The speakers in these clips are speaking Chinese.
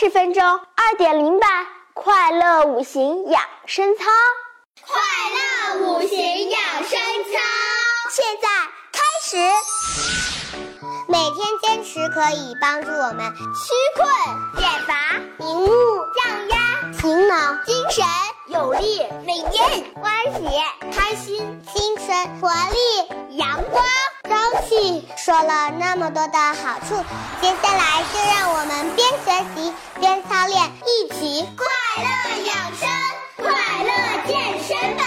十分钟二点零版快乐五行养生操。快乐五行养生操，现在开始。每天坚持可以帮助我们驱困、减乏、明目、降压、醒脑、精神、有力、美艳、欢喜、开心、青春、活力、阳光、朝气。说了那么多的好处，接下来就让我们边学习边操练，一起快乐养生，快乐健身吧！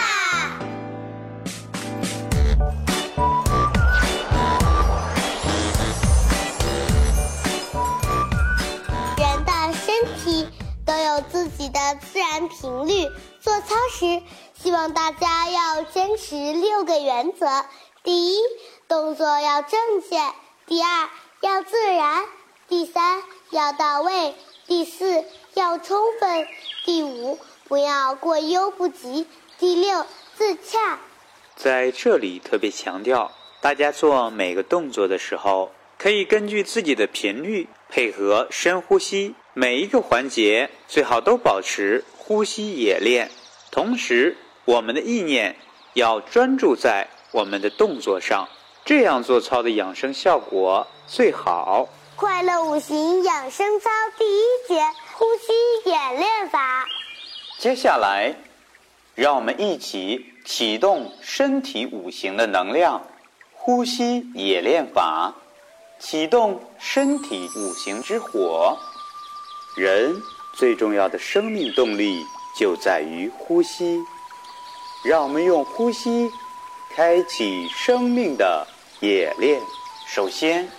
人的身体都有自己的自然频率，做操时，希望大家要坚持六个原则：第一，动作要正确；第二，要自然；第三，要到位；第四，要充分；第五，不要过犹不及；第六，自洽。在这里特别强调，大家做每个动作的时候，可以根据自己的频率配合深呼吸，每一个环节最好都保持呼吸演练。同时，我们的意念要专注在我们的动作上，这样做操的养生效果最好。快乐五行养生操第一节：呼吸演练法。接下来，让我们一起启动身体五行的能量，呼吸演练法，启动身体五行之火。人最重要的生命动力就在于呼吸，让我们用呼吸开启生命的冶炼。首先，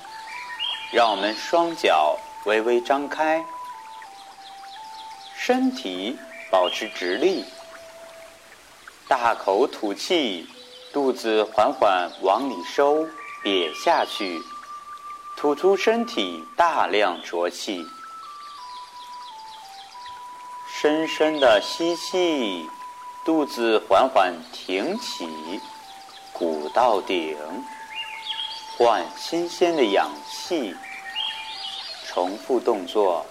让我们双脚微微张开，身体保持直立，大口吐气，肚子缓缓往里收，瘪下去，吐出身体大量浊气。深深的吸气，肚子缓缓挺起，鼓到顶，换新鲜的氧气。重复动作，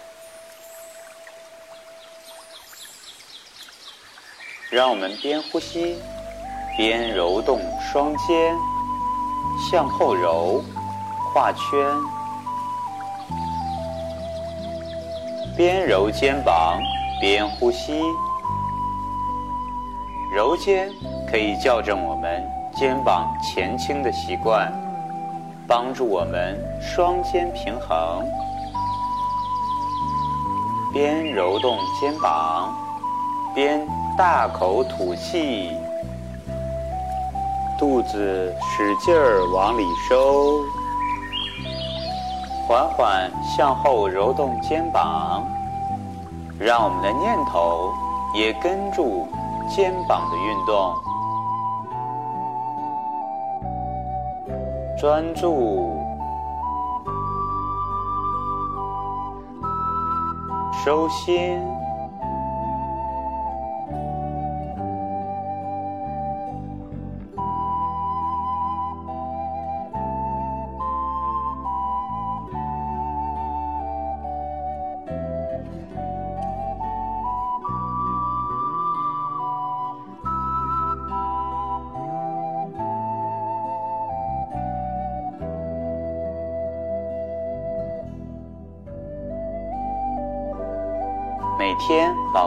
让我们边呼吸边揉动双肩，向后揉，画圈，边揉肩膀边呼吸。揉肩可以校正我们肩膀前倾的习惯，帮助我们双肩平衡。边揉动肩膀，边大口吐气，肚子使劲儿往里收，缓缓向后揉动肩膀，让我们的念头也跟住肩膀的运动，专注。收心，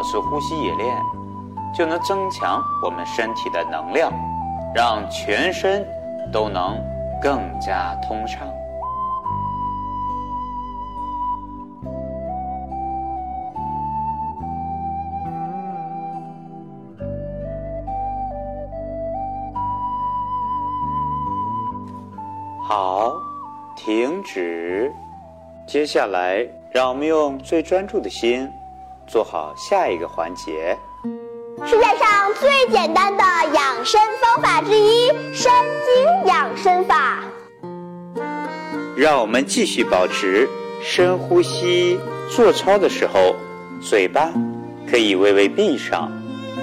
持呼吸演练，就能增强我们身体的能量，让全身都能更加通畅。好，停止。接下来，让我们用最专注的心，做好下一个环节。世界上最简单的养生方法之一——生津养生法。让我们继续保持深呼吸。做操的时候，嘴巴可以微微闭上，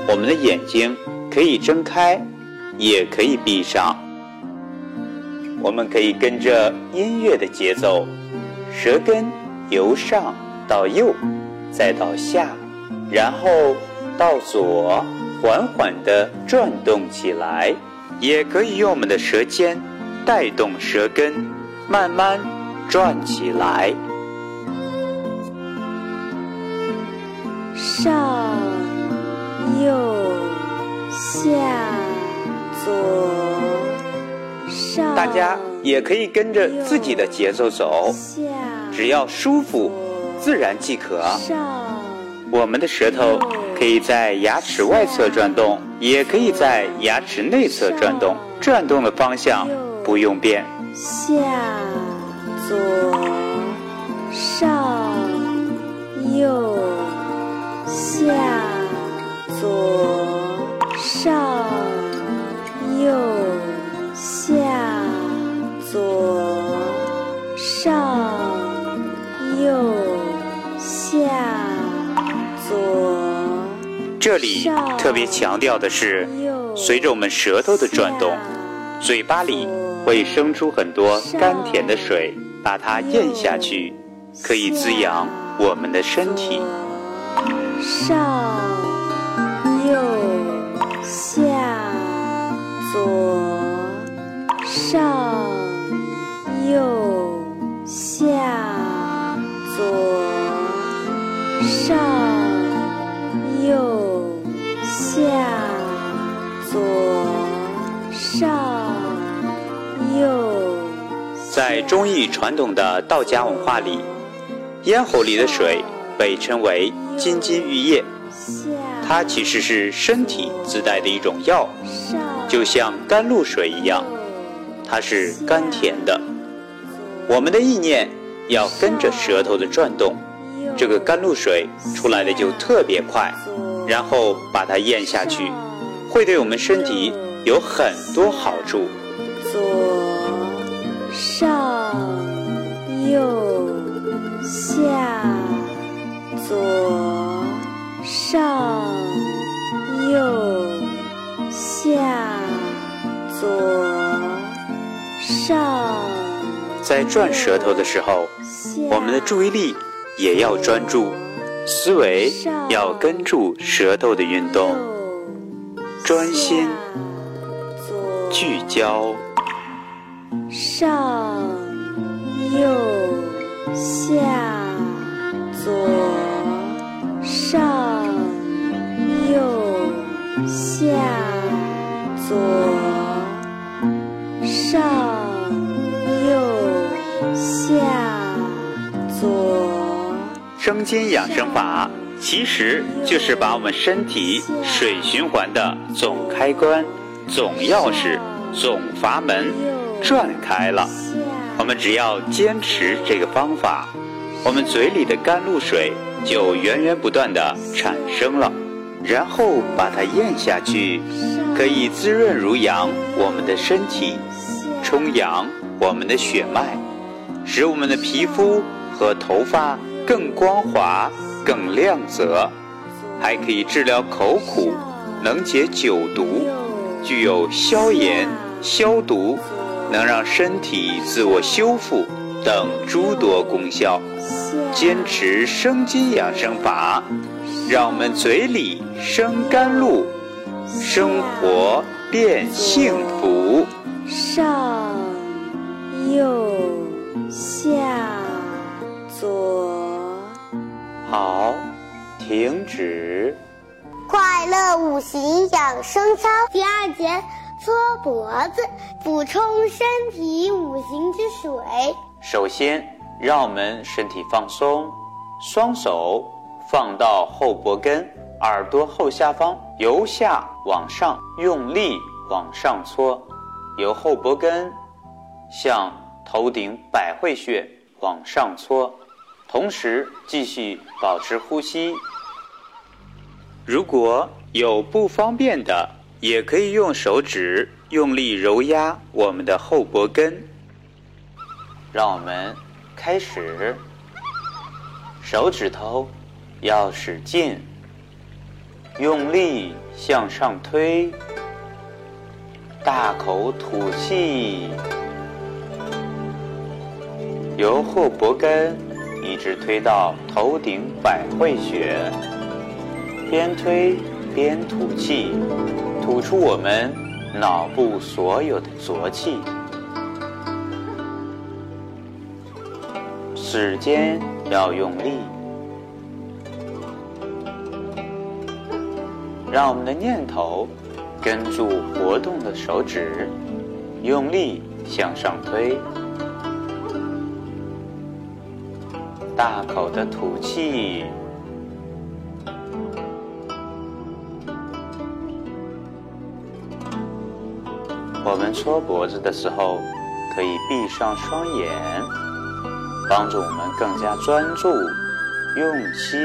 我们的眼睛可以睁开，也可以闭上。我们可以跟着音乐的节奏，舌根由上到右，再到下，然后到左，缓缓地转动起来。也可以用我们的舌尖带动舌根，慢慢转起来。上、右、下、左、上。大家也可以跟着自己的节奏走，只要舒服、自然即可。我们的舌头可以在牙齿外侧转动。也可以在牙齿内侧转动，转动的方向不用变。下、左、上、右、下、左、上、这里特别强调的是，随着我们舌头的转动，嘴巴里会生出很多甘甜的水，把它咽下去，可以滋养我们的身体。上、右、下、左、上、中医传统的道家文化里，咽喉里的水被称为金津玉液，它其实是身体自带的一种药，就像甘露水一样，它是甘甜的。我们的意念要跟着舌头的转动，这个甘露水出来的就特别快，然后把它咽下去，会对我们身体有很多好处。左上、下、左、上、右、下、左、上。在转舌头的时候，我们的注意力也要专注，思维要跟住舌头的运动，专心、聚焦。上、右、下、左、上、右、下、左、上、右、下、左。生津养生法其实就是把我们身体水循环的总开关、总钥匙、总阀门。转开了，我们只要坚持这个方法，我们嘴里的甘露水就源源不断的产生了，然后把它咽下去，可以滋润如阳我们的身体，充养我们的血脉，使我们的皮肤和头发更光滑、更亮泽，还可以治疗口苦，能解酒毒，具有消炎、消毒。能让身体自我修复等诸多功效，坚持生津养生法，让我们嘴里生甘露，生活变幸福。上、右、下、左。好，停止。快乐五行养生操第二节。搓脖子，补充身体五行之水。首先，让我们身体放松，双手放到后脖根、耳朵后下方，由下往上用力往上搓，由后脖根向头顶百会穴往上搓，同时继续保持呼吸。如果有不方便的，也可以用手指用力揉压我们的后脖根。让我们开始，手指头要使劲，用力向上推，大口吐气，由后脖根一直推到头顶百会穴，边推边吐气，吐出我们脑部所有的浊气。指尖要用力，让我们的念头跟住活动的手指，用力向上推。大口的吐气，我们搓脖子的时候，可以闭上双眼，帮助我们更加专注、用心，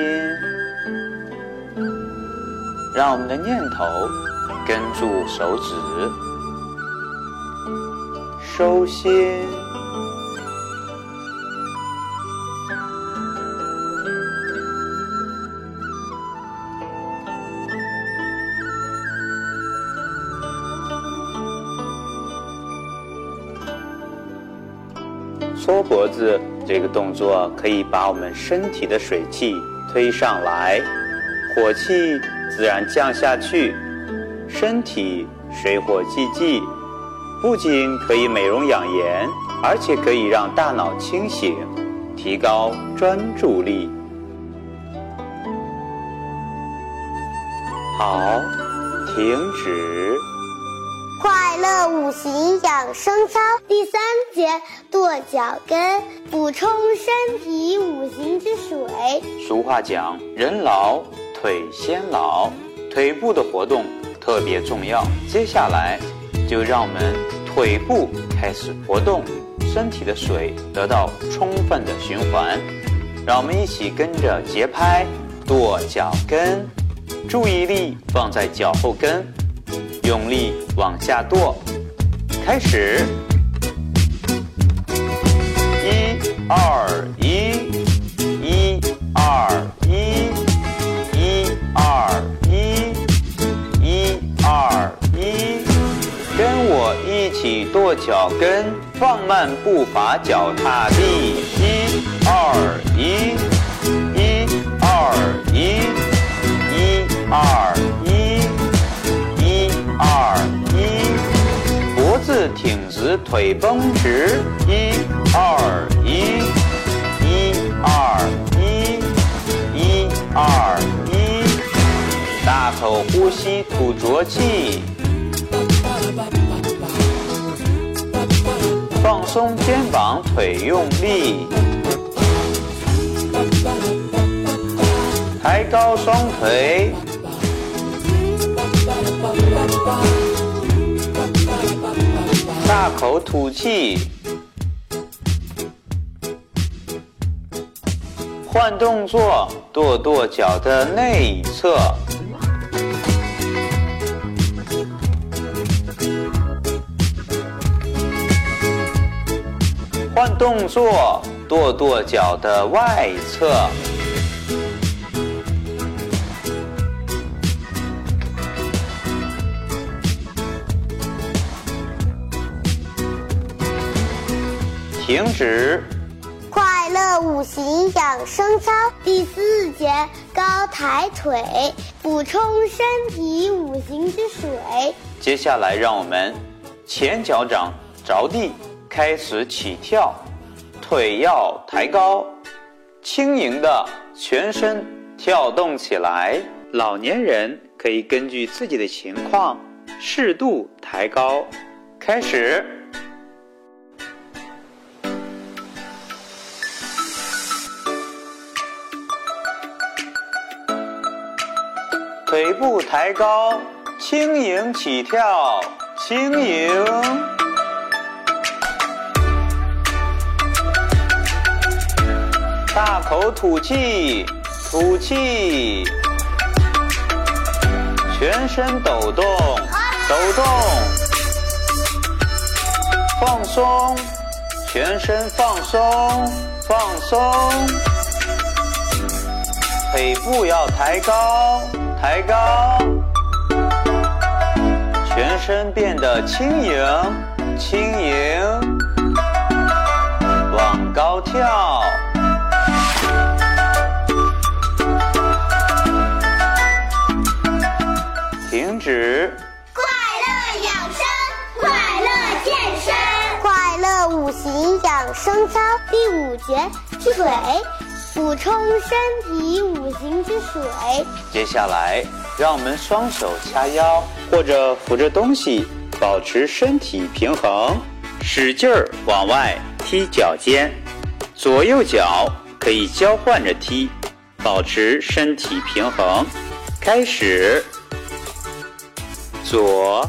让我们的念头跟住手指，收心。脖子这个动作可以把我们身体的水气推上来，火气自然降下去，身体水火既济，不仅可以美容养颜，而且可以让大脑清醒，提高专注力。好，停止。快乐五行养生操第三节跺脚跟，补充身体五行之水。俗话讲，人老腿先老，腿部的活动特别重要。接下来，就让我们腿部开始活动，身体的水得到充分的循环。让我们一起跟着节拍跺脚跟，注意力放在脚后跟。用力往下跺，开始，一二一，一二一，一二一，一二一，跟我一起跺脚跟，放慢步伐，脚踏地，一二一，一二一，一二。挺直，腿绷直，一二一，一二一，一二一，大口呼吸，吐浊气，放松肩膀，腿用力，抬高双腿。大口吐气，换动作，跺跺脚的内侧。换动作，跺跺脚的外侧。停止。快乐五行养生操第四节高抬腿，补充身体五行之水。接下来，让我们前脚掌着地，开始起跳，腿要抬高，轻盈的全身跳动起来。老年人可以根据自己的情况适度抬高。开始。腿部抬高，轻盈起跳，轻盈。大口吐气，吐气。全身抖动，抖动。放松，全身放松，放松。腿部要抬高。抬高全身变得轻盈轻盈往高跳。停止。快乐养生快乐健身。快乐五行养生操第五节踢腿补充身体五行之水。接下来，让我们双手掐腰或者扶着东西，保持身体平衡，使劲儿往外踢脚尖，左右脚可以交换着踢，保持身体平衡。开始，左、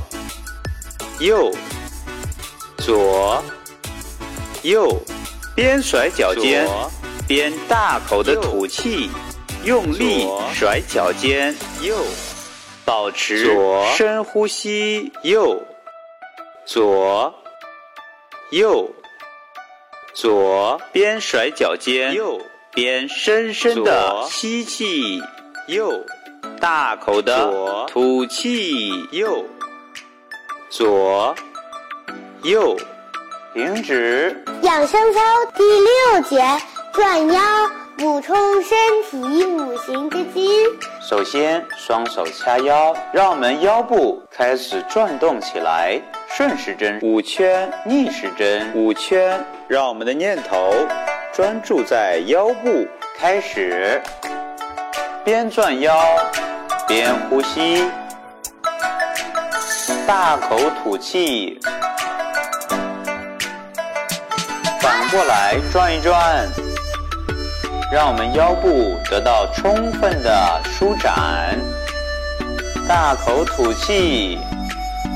右、左、右，边甩脚尖边大口的吐气。用力甩脚尖，右，保持深呼吸，右，左，右，左，边甩脚尖，右，边深深的吸气，右，大口的吐气，右，左，右，停止。养生操第六节转腰。补充身体五行之金。首先，双手掐腰，让我们腰部开始转动起来。顺时针五圈，逆时针五圈，让我们的念头专注在腰部。开始，边转腰边呼吸，大口吐气，反过来转一转。让我们腰部得到充分的舒展，大口吐气，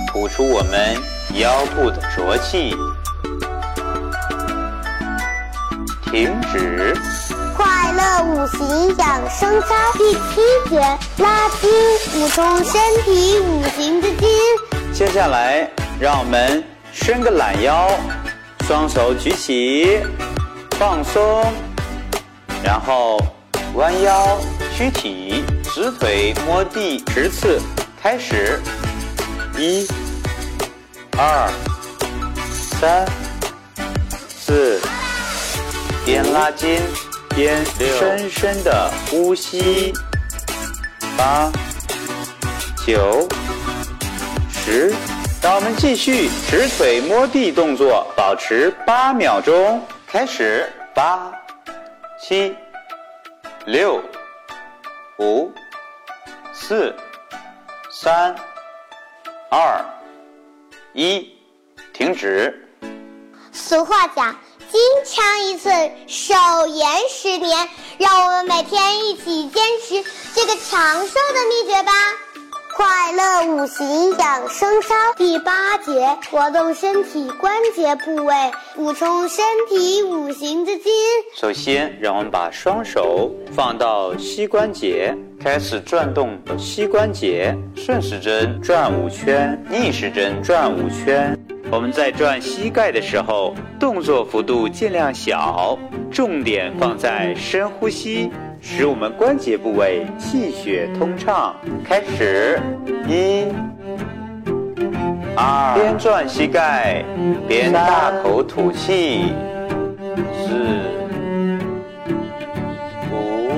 吐出我们腰部的浊气。停止。快乐五行养生操第七节拉筋，补充身体五行之筋。接下来，让我们伸个懒腰，双手举起，放松。然后弯腰屈体，直腿摸地十次。开始，一、二、三、四，边拉筋边深深的呼吸。八、九、十，让我们继续直腿摸地动作，保持八秒钟。开始，八。七、六、五、四、三、二、一，停止。俗话讲：“金枪一寸，手延十年。”让我们每天一起坚持这个长寿的秘诀吧。快乐五行养生操第八节，活动身体关节部位，补充身体五行之精。首先，让我们把双手放到膝关节，开始转动膝关节，顺时针转五圈，逆时针转五圈。我们在转膝盖的时候，动作幅度尽量小，重点放在深呼吸。使我们关节部位气血通畅。开始，一、二，边转膝盖边大口吐气。四、五，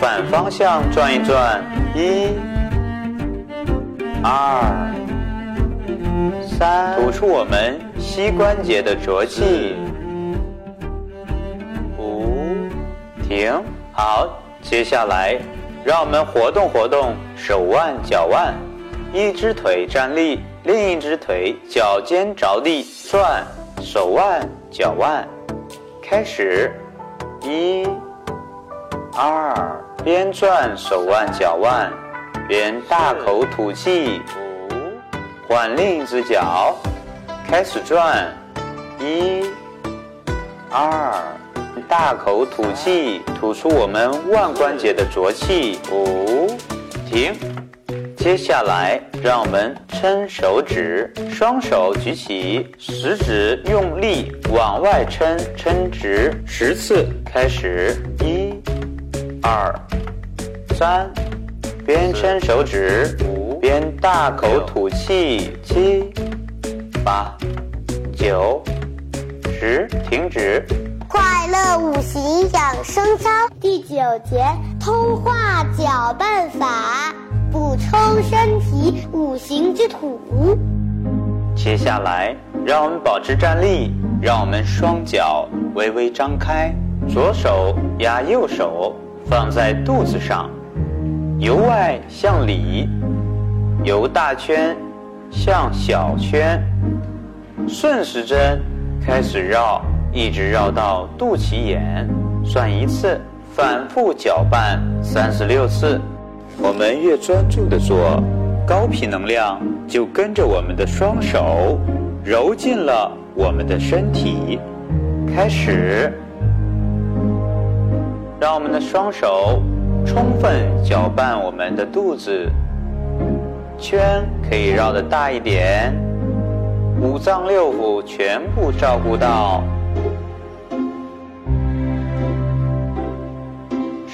反方向转一转。一、二、三，吐出我们膝关节的浊气。五，停。好，接下来让我们活动活动手腕、脚腕，一只腿站立，另一只腿脚尖着地转手腕、脚腕。开始，一、二，边转手腕、脚腕，边大口吐气。五，换另一只脚，开始转，一、二。大口吐气，吐出我们腕关节的浊气。五，停。接下来，让我们撑手指，双手举起，食指用力往外撑，撑直十次。开始，一、二、三，边撑手指，五，边大口吐气，七、八、九、十，停止。快乐五行养生操第九节通化搅拌法，补充身体五行之土。接下来，让我们保持站立，让我们双脚微微张开，左手压右手放在肚子上，由外向里，由大圈向小圈，顺时针开始绕，一直绕到肚脐眼，算一次，反复搅拌三十六次。我们越专注的做。高频能量就跟着我们的双手揉进了我们的身体，开始，让我们的双手充分搅拌我们的肚子，圈可以绕得大一点，五脏六腑全部照顾到，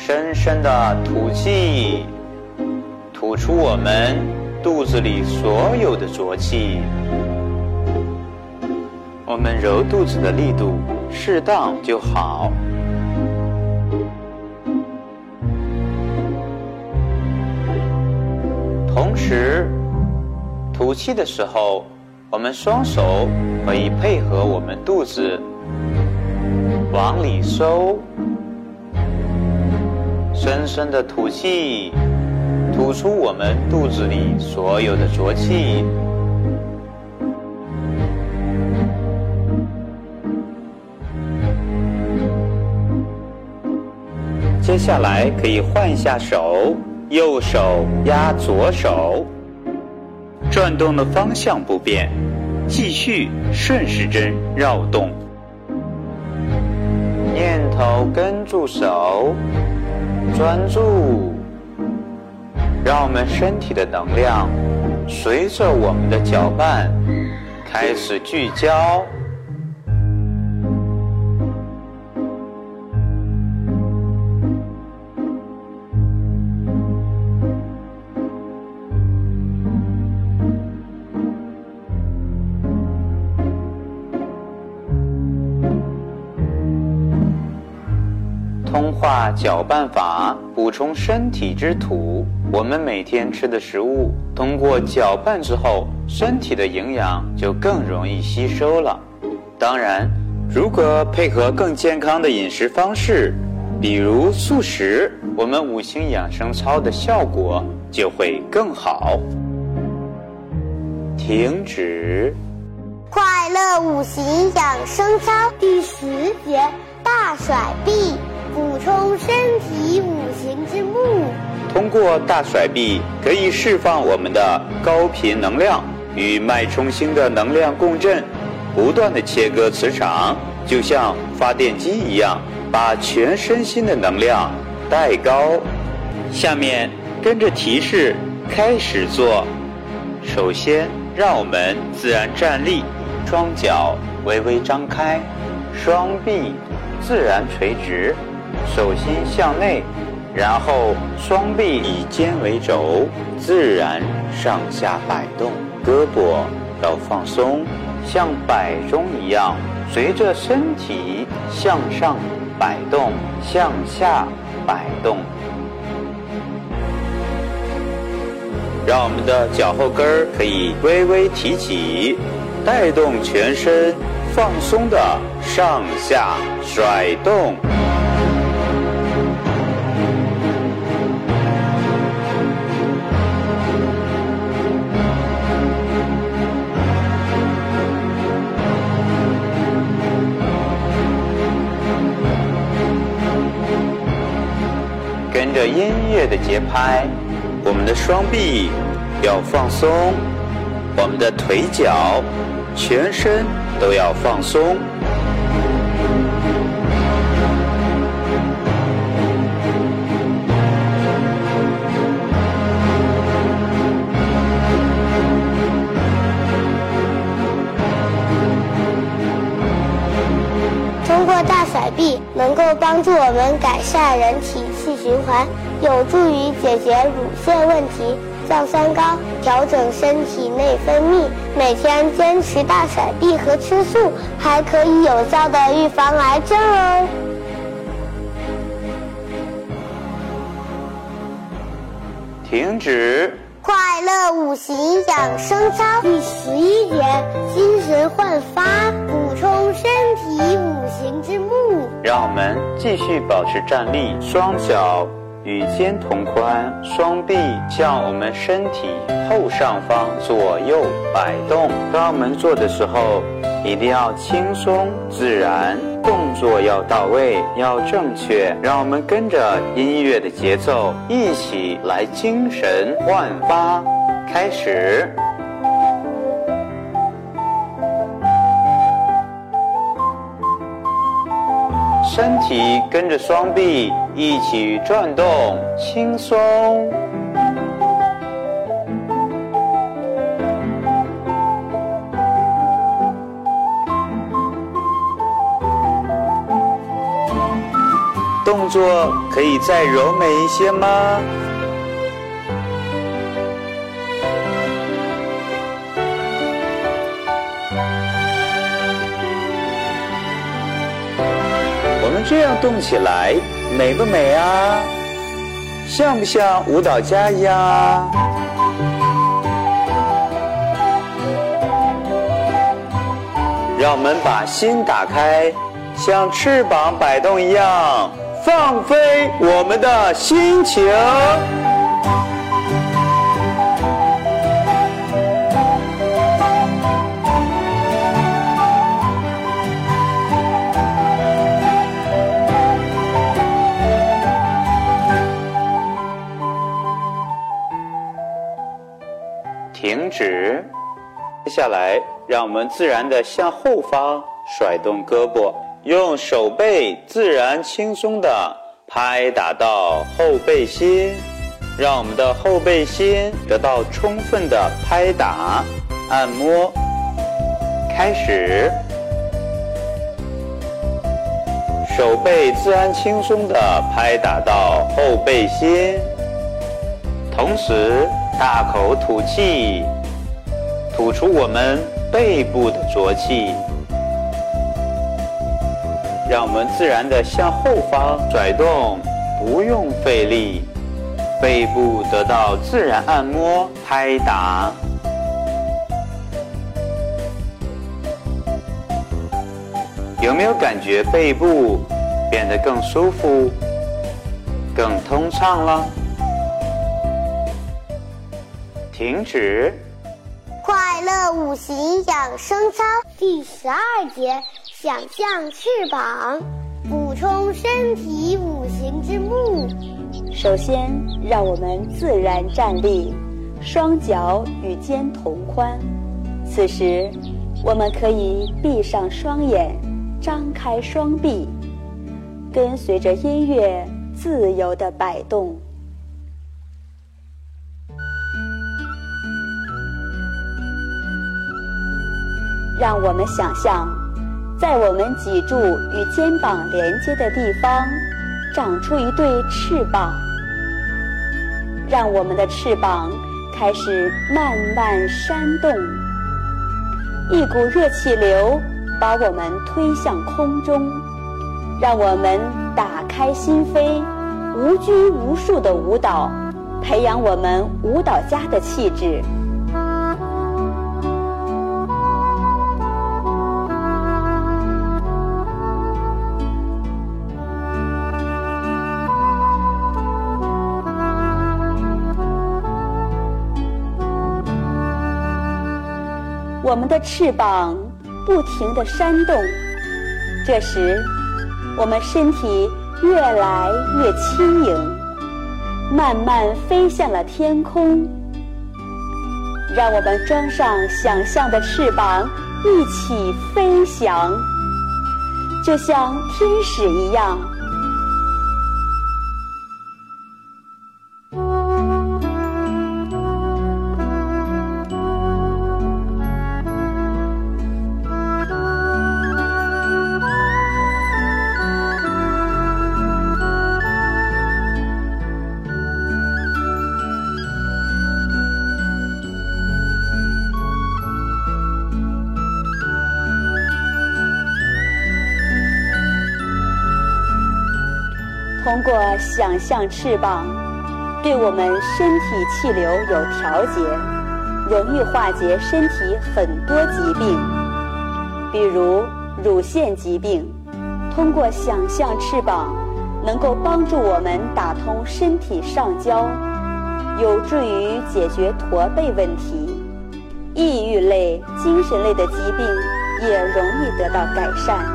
深深的吐气，吐出我们。肚子里所有的浊气，我们揉肚子的力度适当就好。同时，吐气的时候，我们双手可以配合我们肚子往里收，深深的吐气。吐出我们肚子里所有的浊气。接下来可以换一下手，右手压左手，转动的方向不变，继续顺时针绕动，念头跟住手，专注。让我们身体的能量随着我们的搅拌开始聚焦。通化搅拌法补充身体之土。我们每天吃的食物，通过搅拌之后，身体的营养就更容易吸收了。当然，如果配合更健康的饮食方式，比如素食，我们五行养生操的效果就会更好。停止。快乐五行养生操第十节：大甩臂，补充身体五行之木。通过大甩臂，可以释放我们的高频能量，与脉冲星的能量共振，不断的切割磁场，就像发电机一样，把全身心的能量带高。下面跟着提示开始做。首先，让我们自然站立，双脚微微张开，双臂自然垂直，手心向内。然后双臂以肩为轴，自然上下摆动，胳膊要放松，像摆钟一样，随着身体向上摆动，向下摆动。让我们的脚后跟儿可以微微提起，带动全身放松的上下甩动。音乐的节拍，我们的双臂要放松，我们的腿脚、全身都要放松。能够帮助我们改善人体气循环，有助于解决乳腺问题、降三高、调整身体内分泌。每天坚持大甩臂和吃素，还可以有效的预防癌症哦。停止，快乐五行养生操第十一节：精神焕发，充身体五行之木。让我们继续保持站立，双脚与肩同宽，双臂向我们身体后上方左右摆动。当我们做的时候，一定要轻松自然，动作要到位，要正确。让我们跟着音乐的节奏，一起来精神焕发。开始。身体跟着双臂一起转动，轻松。动作可以再柔美一些吗？这样动起来美不美啊？像不像舞蹈家一样？让我们把心打开，像翅膀摆动一样，放飞我们的心情。下来，让我们自然的向后方甩动胳膊，用手背自然轻松的拍打到后背心，让我们的后背心得到充分的拍打、按摩。开始，手背自然轻松的拍打到后背心，同时。大口吐气，吐出我们背部的浊气，让我们自然的向后方甩动，不用费力，背部得到自然按摩拍打。有没有感觉背部变得更舒服、更通畅了？停止。快乐五行养生操第十二节：想象翅膀，补充身体五行之木。首先，让我们自然站立，双脚与肩同宽。此时，我们可以闭上双眼，张开双臂，跟随着音乐自由地摆动。让我们想象，在我们脊柱与肩膀连接的地方，长出一对翅膀。让我们的翅膀开始慢慢扇动，一股热气流把我们推向空中。让我们打开心扉，无拘无束的舞蹈，培养我们舞蹈家的气质。我们的翅膀不停地扇动，这时，我们身体越来越轻盈，慢慢飞向了天空。让我们装上想象的翅膀，一起飞翔，就像天使一样。过想象翅膀，对我们身体气流有调节，容易化解身体很多疾病，比如乳腺疾病。通过想象翅膀，能够帮助我们打通身体上焦，有助于解决驼背问题。抑郁类、精神类的疾病也容易得到改善。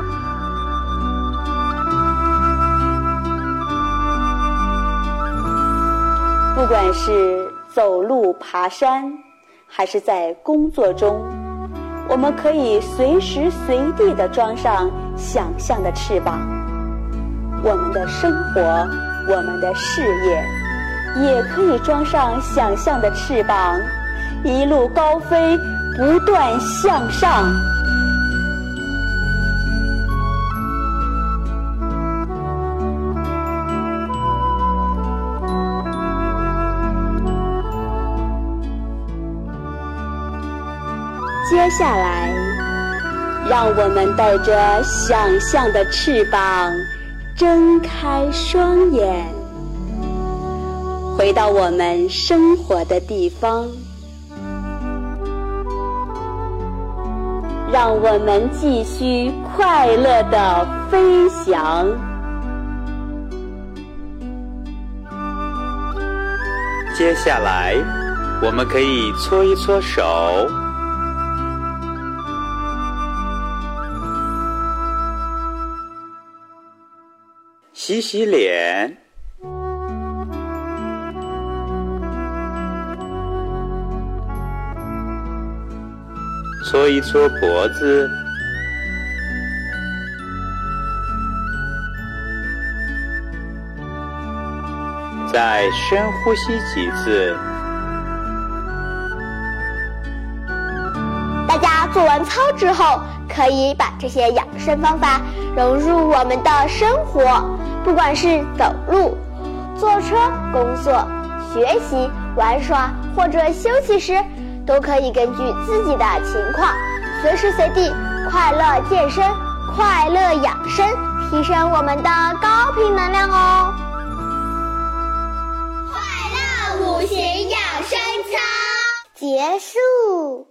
不管是走路、爬山，还是在工作中，我们可以随时随地的装上想象的翅膀。我们的生活，我们的事业，也可以装上想象的翅膀，一路高飞，不断向上。下来，让我们带着想象的翅膀，睁开双眼，回到我们生活的地方。让我们继续快乐的飞翔。接下来，我们可以搓一搓手。洗洗脸，搓一搓脖子，再深呼吸几次。大家做完操之后，可以把这些养生方法融入我们的生活。不管是走路、坐车、工作、学习、玩耍或者休息时，都可以根据自己的情况，随时随地快乐健身、快乐养生，提升我们的高频能量哦。快乐五行养生操结束。